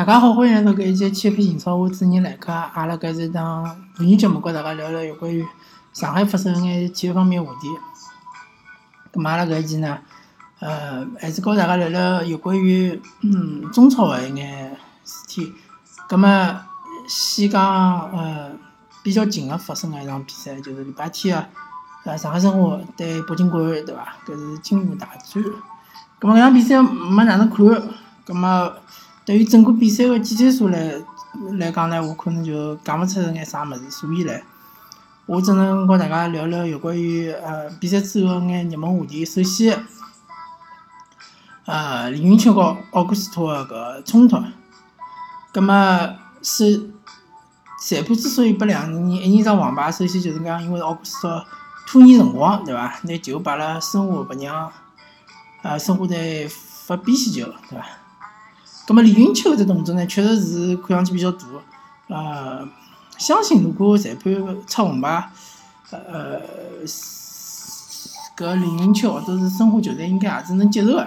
大家好，欢迎来到搿一期千篇行草，我主持人来客。阿拉搿是一档妇女节目，跟大家聊聊有关于上海发生一眼体育方面话题。咁阿拉搿一期呢，呃，还是跟大家聊聊有关于嗯中超的一眼事体。咁么先讲呃比较近个发生个一场比赛，就是礼拜天啊，呃上海申花对北京国安，对伐？搿是金湖大战。咁么搿场比赛没哪能看，咁么。对于整个比赛个简介数来来讲呢，我可能就讲勿出眼啥物事，所以唻，我只能告大家聊聊有关于呃比赛之后眼热门话题。首先，呃李云秋和奥古斯托个搿冲突，葛末是裁判之所以拨两个人一人一张黄牌，首先就是讲因为奥古斯托拖延辰光，对伐？拿球摆辣申花，勿让呃申花队发边线球，对伐？咁么李云秋只动作呢，确实是看上去比较大。呃，相信如果裁判出红牌，呃，搿李云秋或者是申花球队应该也是能接受个。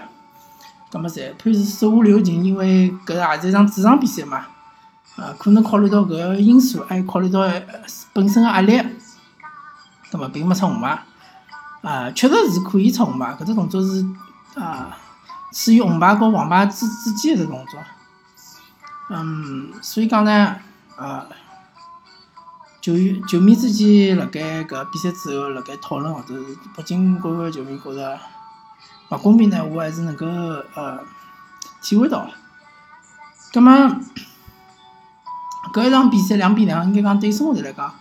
咁么裁判是手下留情，因为搿也是一场主场比赛嘛。呃，可能考虑到搿个因素，还有考虑到本身个压力，咁么并没出红牌。啊，确实是可以出红牌，搿只动作是啊。处于红牌和黄牌之之间的动作，嗯，所以讲呢，呃，球员球迷之间辣盖搿比赛之后辣盖讨论，或者是北京国安球迷觉着勿公平呢，我还是能够呃体会到。葛么搿一场比赛两比两，应该讲对申花队来讲，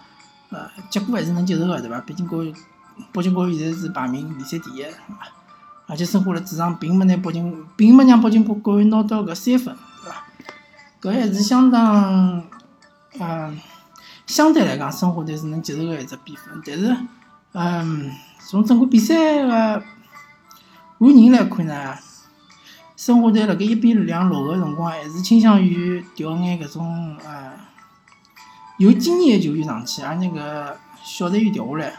呃，结果还是能接受个，对伐？毕竟国北京国安现在是排名联赛第一。而且申花辣主场并没拿北京，并没让北京国安拿到搿三分，对伐？搿还是相当，嗯，相对来讲，申花队是能接受个一只比分。但是，嗯，从整个比赛个按人来看呢，申花队辣盖一比两落后辰光，还是倾向于调眼搿种呃有经验个球员上去，而那个小队员调下来。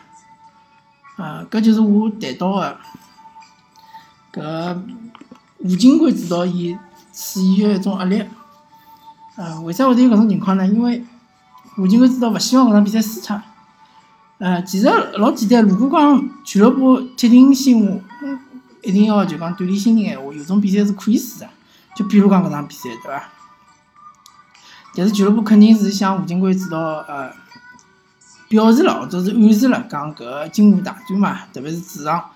啊，搿就是我谈到个。搿吴警官指导伊处于个一种压力，呃，为啥会得有搿种情况呢？因为吴警官指导勿希望搿场比赛输脱。呃，其实老简单，如果讲俱乐部铁定心，一定要就讲锻炼新人闲话，有种比赛是可以输的。就比如讲搿场比赛，对伐？但是俱乐部肯定是向吴金贵指导呃表示了，或者是暗示了，讲搿个金湖大战嘛，特别是主场。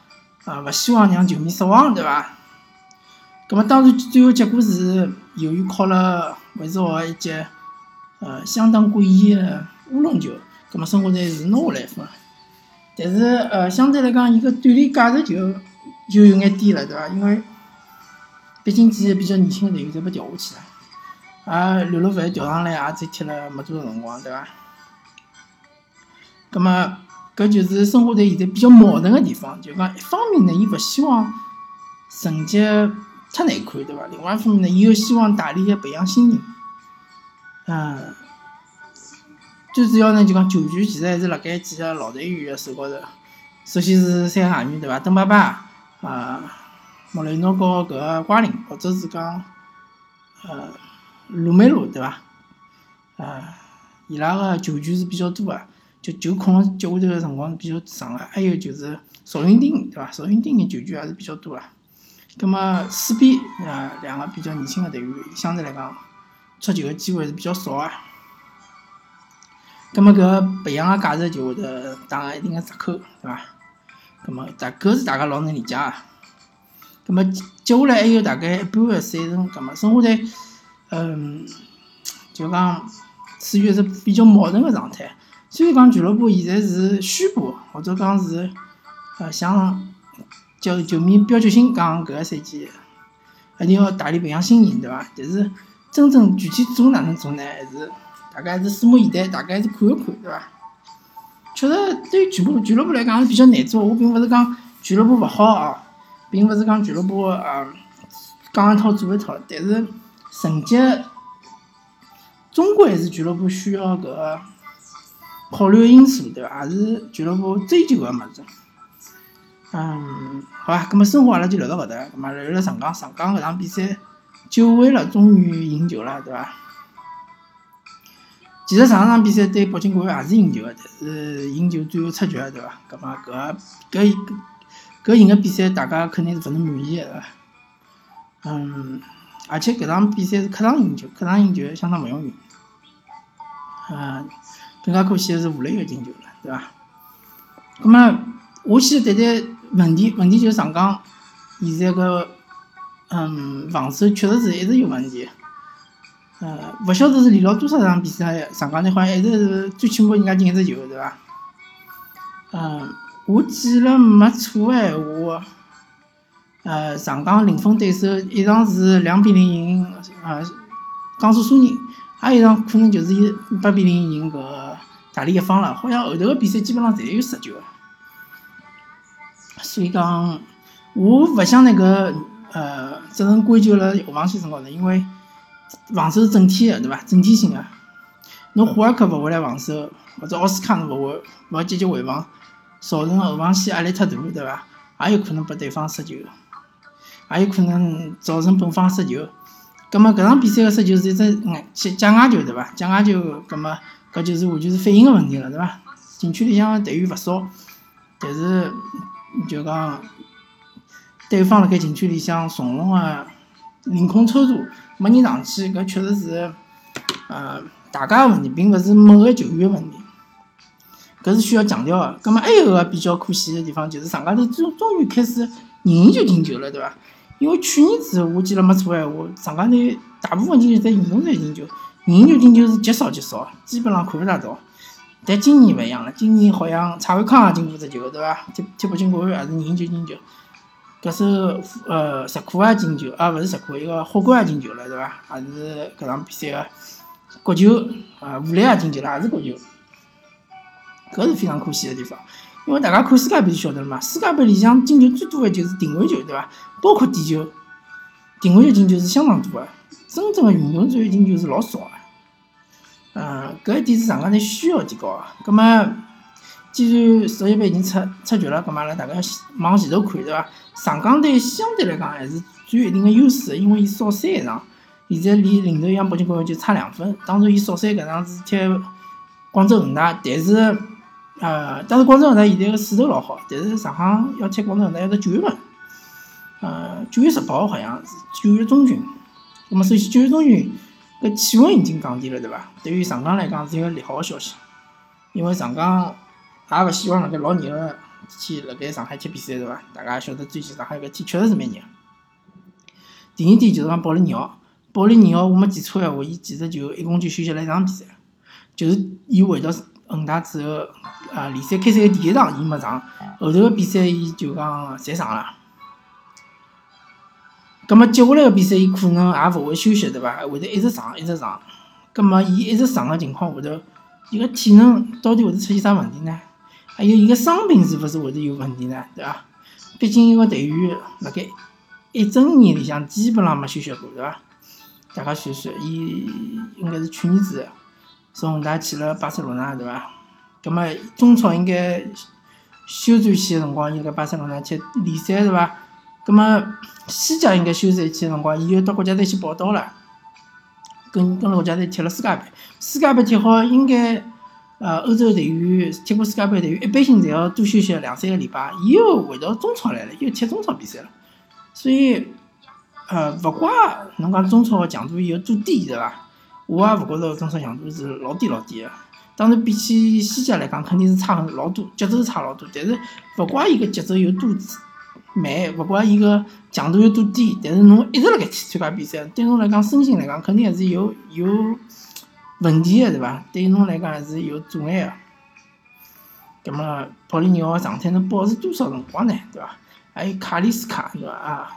啊，勿希望让球迷失望，对伐？葛末当然，最后结果是由于靠了韦世豪一记呃相当诡异的乌龙球，葛末申花队是拿下来分。但是呃，相对来讲，伊个锻炼价值就就有眼低了，对伐？因为毕竟几个比较年轻的队员侪被调下去了，而刘乐凡调上来也只踢了没多少辰光，对伐？葛末。搿就是申花队现在比较矛盾个地方，就讲一方面呢，伊勿希望成绩太难看，对伐？另外一方面呢，伊又希望大力个培养新人。嗯，最主要呢，就讲球权其实还是辣盖几个老队员个手高头。首先是三个外援，对伐？邓巴巴啊，莫雷诺和搿个瓜林，或者是讲呃鲁梅罗，对伐？啊，伊拉个球权是比较多个。就就控脚下头个辰光比较长个，还有就是邵云丁，对伐？邵云丁个球权也是比较多个。葛末四边啊，两个比较年轻个队员，相对来讲出球个机会是比较少个。葛末搿培养个价值就会得打一定个折扣，对伐？葛末大搿是大家老能理解个。葛末接下来还有大概一半个赛程，葛末申花队，嗯，就讲处于一只比较矛盾个状态。虽然讲俱乐部现在是宣布，或者讲是，呃，向叫球迷标决心讲搿个赛季一定要大力培养新人，对伐？但是真正具体做哪能做呢？还是大家还是拭目以待，大家还是看一看，对伐？确实，对于俱乐部俱乐部来讲是比较难做。我并勿是讲俱乐部勿好啊，并勿是讲俱乐部呃讲一套做一套，但是成绩终归还是俱乐部需要搿个。考虑个因素，对伐？也是俱乐部追求个物事。嗯，好吧，葛末生活阿拉就聊到搿搭。葛末聊聊上港，上港搿场比赛，久违了，终于赢球了，对伐？其实上场比赛对北京国安也是赢球个，但是赢球最后出局个，对伐？搿么搿搿搿赢个比赛，大家肯定是勿能满意个，对伐？嗯，而且搿场比赛是客场赢球，客场赢球相当勿容易。嗯，更加可惜个是武磊又进球了，对伐？搿么我先谈谈问题，问题就是上港现在个嗯防守确实是一直有问题。呃，勿晓得是连了多少场比赛，上港队好像一直是最起码人家进一只球，对伐？嗯，我记了没错个闲话，呃，上港零封对手一场是两比零赢呃江苏苏宁，还有一场可能就是以八比零赢搿大连一方了。好像后头个比赛基本上侪有失球个，所以讲，我勿想那个呃责任归咎辣后防线身高头，因为。防守是整体的，对伐？整体性的，侬霍尔克勿回来防守，或者奥斯卡勿回，勿积极回防，造成后防线压力太大，对伐？也有可能拨对方失球，也有可能造成本方失球。葛末搿场比赛个失球是一只假假外球，对伐？假外球，葛末搿就是完全是反应个问题了，对伐？禁区里向队员勿少，但是就讲对方辣盖禁区里向从容个凌空抽射。没人上去，搿确实是，呃，大家个问题，并勿是某个球员个问题，搿是需要强调个。葛末还有个比较可惜个地方，就是上家头终终于开始人就进球了，对伐？因为去年子我记得没错闲话，上家头大部分进球在运动赛进球，人球进球是极少极少，基本上看勿大到。但今年勿一样了，今年好像蔡伟康也进过只球，对伐？踢踢北京国安也是人球进球。搿是呃石库也进球，啊勿是石库，一个霍冠也进球了，对伐？也是搿场比赛个国球，啊武磊也进球了，也是国球。搿是非常可惜个地方，因为大家看世界杯就晓得了嘛，世界杯里向进球最多个就是定位球，对伐？包括点球，定位球进球是相当多个，真正个运动战进球是老少个。嗯，搿一点是上港队需要提高个。葛末，既然世界杯已经出出局了，葛末阿拉大家往前头看，对伐？上港队相对来讲还是占一定的优势，因为伊少赛一场，现在离领头羊北京国安就差两分。当然，伊少赛搿场是踢广州恒大，但是，呃，当然广州恒大现在个势头老好，但是上港要踢广州恒大要到九月份，呃，九月十八号好像是九月中旬。那么，首先九月中旬搿气温已经降低了，对伐？对于上港来讲是一个利好的消息，因为上港也勿希望辣盖老热个。天辣盖上海踢比赛对伐？大家晓得最近上海搿天确实是蛮热。第二点就是讲保利尼奥，保利尼奥我没记错闲话，伊其实就一共就休息了一场比赛，就是伊回到恒大之后，啊，联赛开赛个第一场伊没上，后头个比赛伊就讲侪上了。葛末接下来个比赛伊可能也勿会休息对伐？会得一直上一直上。葛末伊一直上个情况下头，伊个体能到底会得出现啥问题呢？还有伊个伤病是勿是会得有问题呢？对伐？毕竟一个队员辣盖一整年里向基本上没休息过，对伐？大家算算，伊应该是去年子从恒大去了巴塞罗那，对伐？葛末中超应该休战期个辰光，伊辣巴塞罗那踢联赛，对伐？葛末西甲应该休赛期个辰光，伊又到国家队去报道了，跟跟了国家队踢了世界杯，世界杯踢好应该。呃，欧洲队员踢过世界杯队员，一般性侪要多休息两三个礼拜，伊又回到中超来了，又踢中超比赛了。所以，呃，勿怪侬讲中超个强度有多低，对伐？我也勿觉着中超强度是老低老低个。当然，比起西甲来讲，肯定是差很老多，节奏差老多。但是，勿怪伊个节奏有多慢，勿怪伊个强度有多低，但是侬一直辣盖去参加比赛，对侬来讲，身心来讲，肯定还是有有。问题个对伐？对侬来讲还是有阻碍个。葛末保利尼奥状态能保持多少辰光呢？对伐？还有卡里斯卡对伐？啊，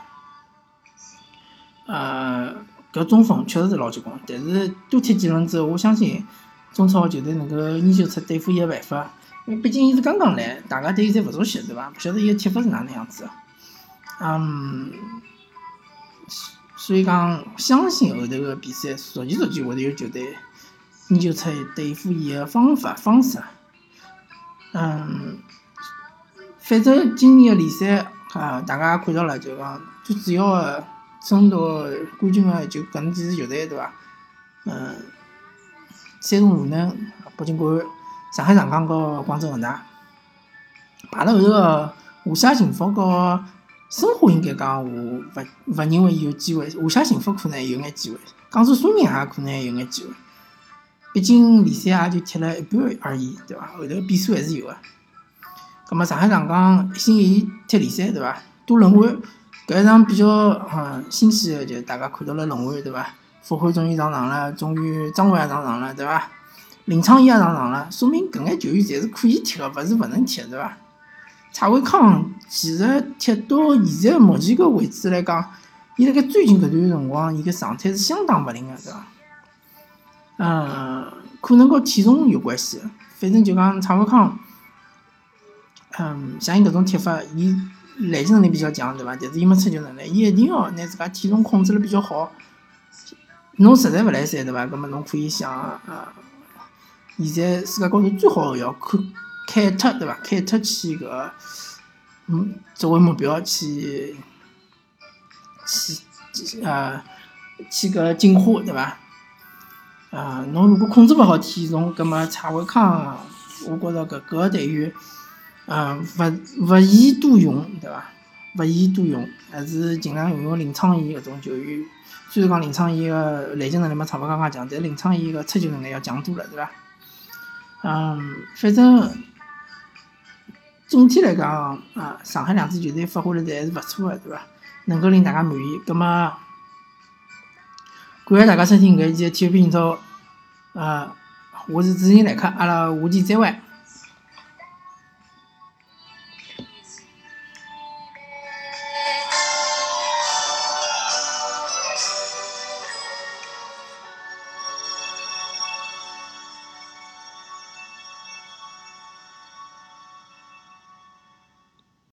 呃，搿中锋确实是老结棍，但是多踢几轮之后，我相信中超球队能够研究出对付伊个办法。因为毕竟伊是刚刚来，大家对伊侪勿熟悉，对伐？勿晓得伊个踢法是哪能样子。嗯，所以讲，相信后头个比赛，逐渐逐渐会得有球队。研究出对付伊个方法方式，嗯，反正今年个联赛啊，大家看到了，就讲最主要个争夺冠军个就搿能几支球队，对伐？嗯，山东鲁能、北京国安、上海上港和广州恒大，排辣后头个华夏幸福和申花应该讲我勿勿认为有机会，华夏幸福可能有眼机会，江苏苏宁也可能有眼机会。毕竟联赛也就踢了一半而已，对伐？后头变数还是有个。葛末上海上港一心一意踢联赛，对伐？多轮换，搿一场比较嗯新鲜的，就大家看到了轮换，对伐？傅欢终于上场了，终于张伟也上场了，对伐？林昌义也上场了，说明搿眼球员侪是可以踢个，勿是勿能踢，对伐？蔡伟康其实踢到现在目前搿位置来讲，伊辣盖最近搿段辰光，伊个状态是相当勿灵个，对伐？嗯，可能和体重有关系，反正就讲蔡伟康。嗯，像伊搿种踢法，伊拦截能力比较强，对伐？但是伊没出球能力，伊一定要拿自家体重控制了比较好。侬实在勿来三，对伐？搿么侬可以想啊，现在世界高头最好个要开凯特，对伐？凯特去搿，嗯，作为目标去去呃去搿进化，对伐？啊，侬如果控制勿好体重，搿么蔡伟康，我觉着搿个队员。嗯，勿勿宜多用，对伐？勿宜多用，还是尽量用用林昌义搿种球员。虽然讲林昌义个拦截能力没蔡伟刚强，但林昌义个出球能力要强多了，对伐？嗯，反正总体来讲，啊，上海两支球队发挥了侪还是勿错个，对伐？能够令大家满意。葛末，感谢大家收听搿一期体育频道，啊，我是主持人来客，阿拉下期再会。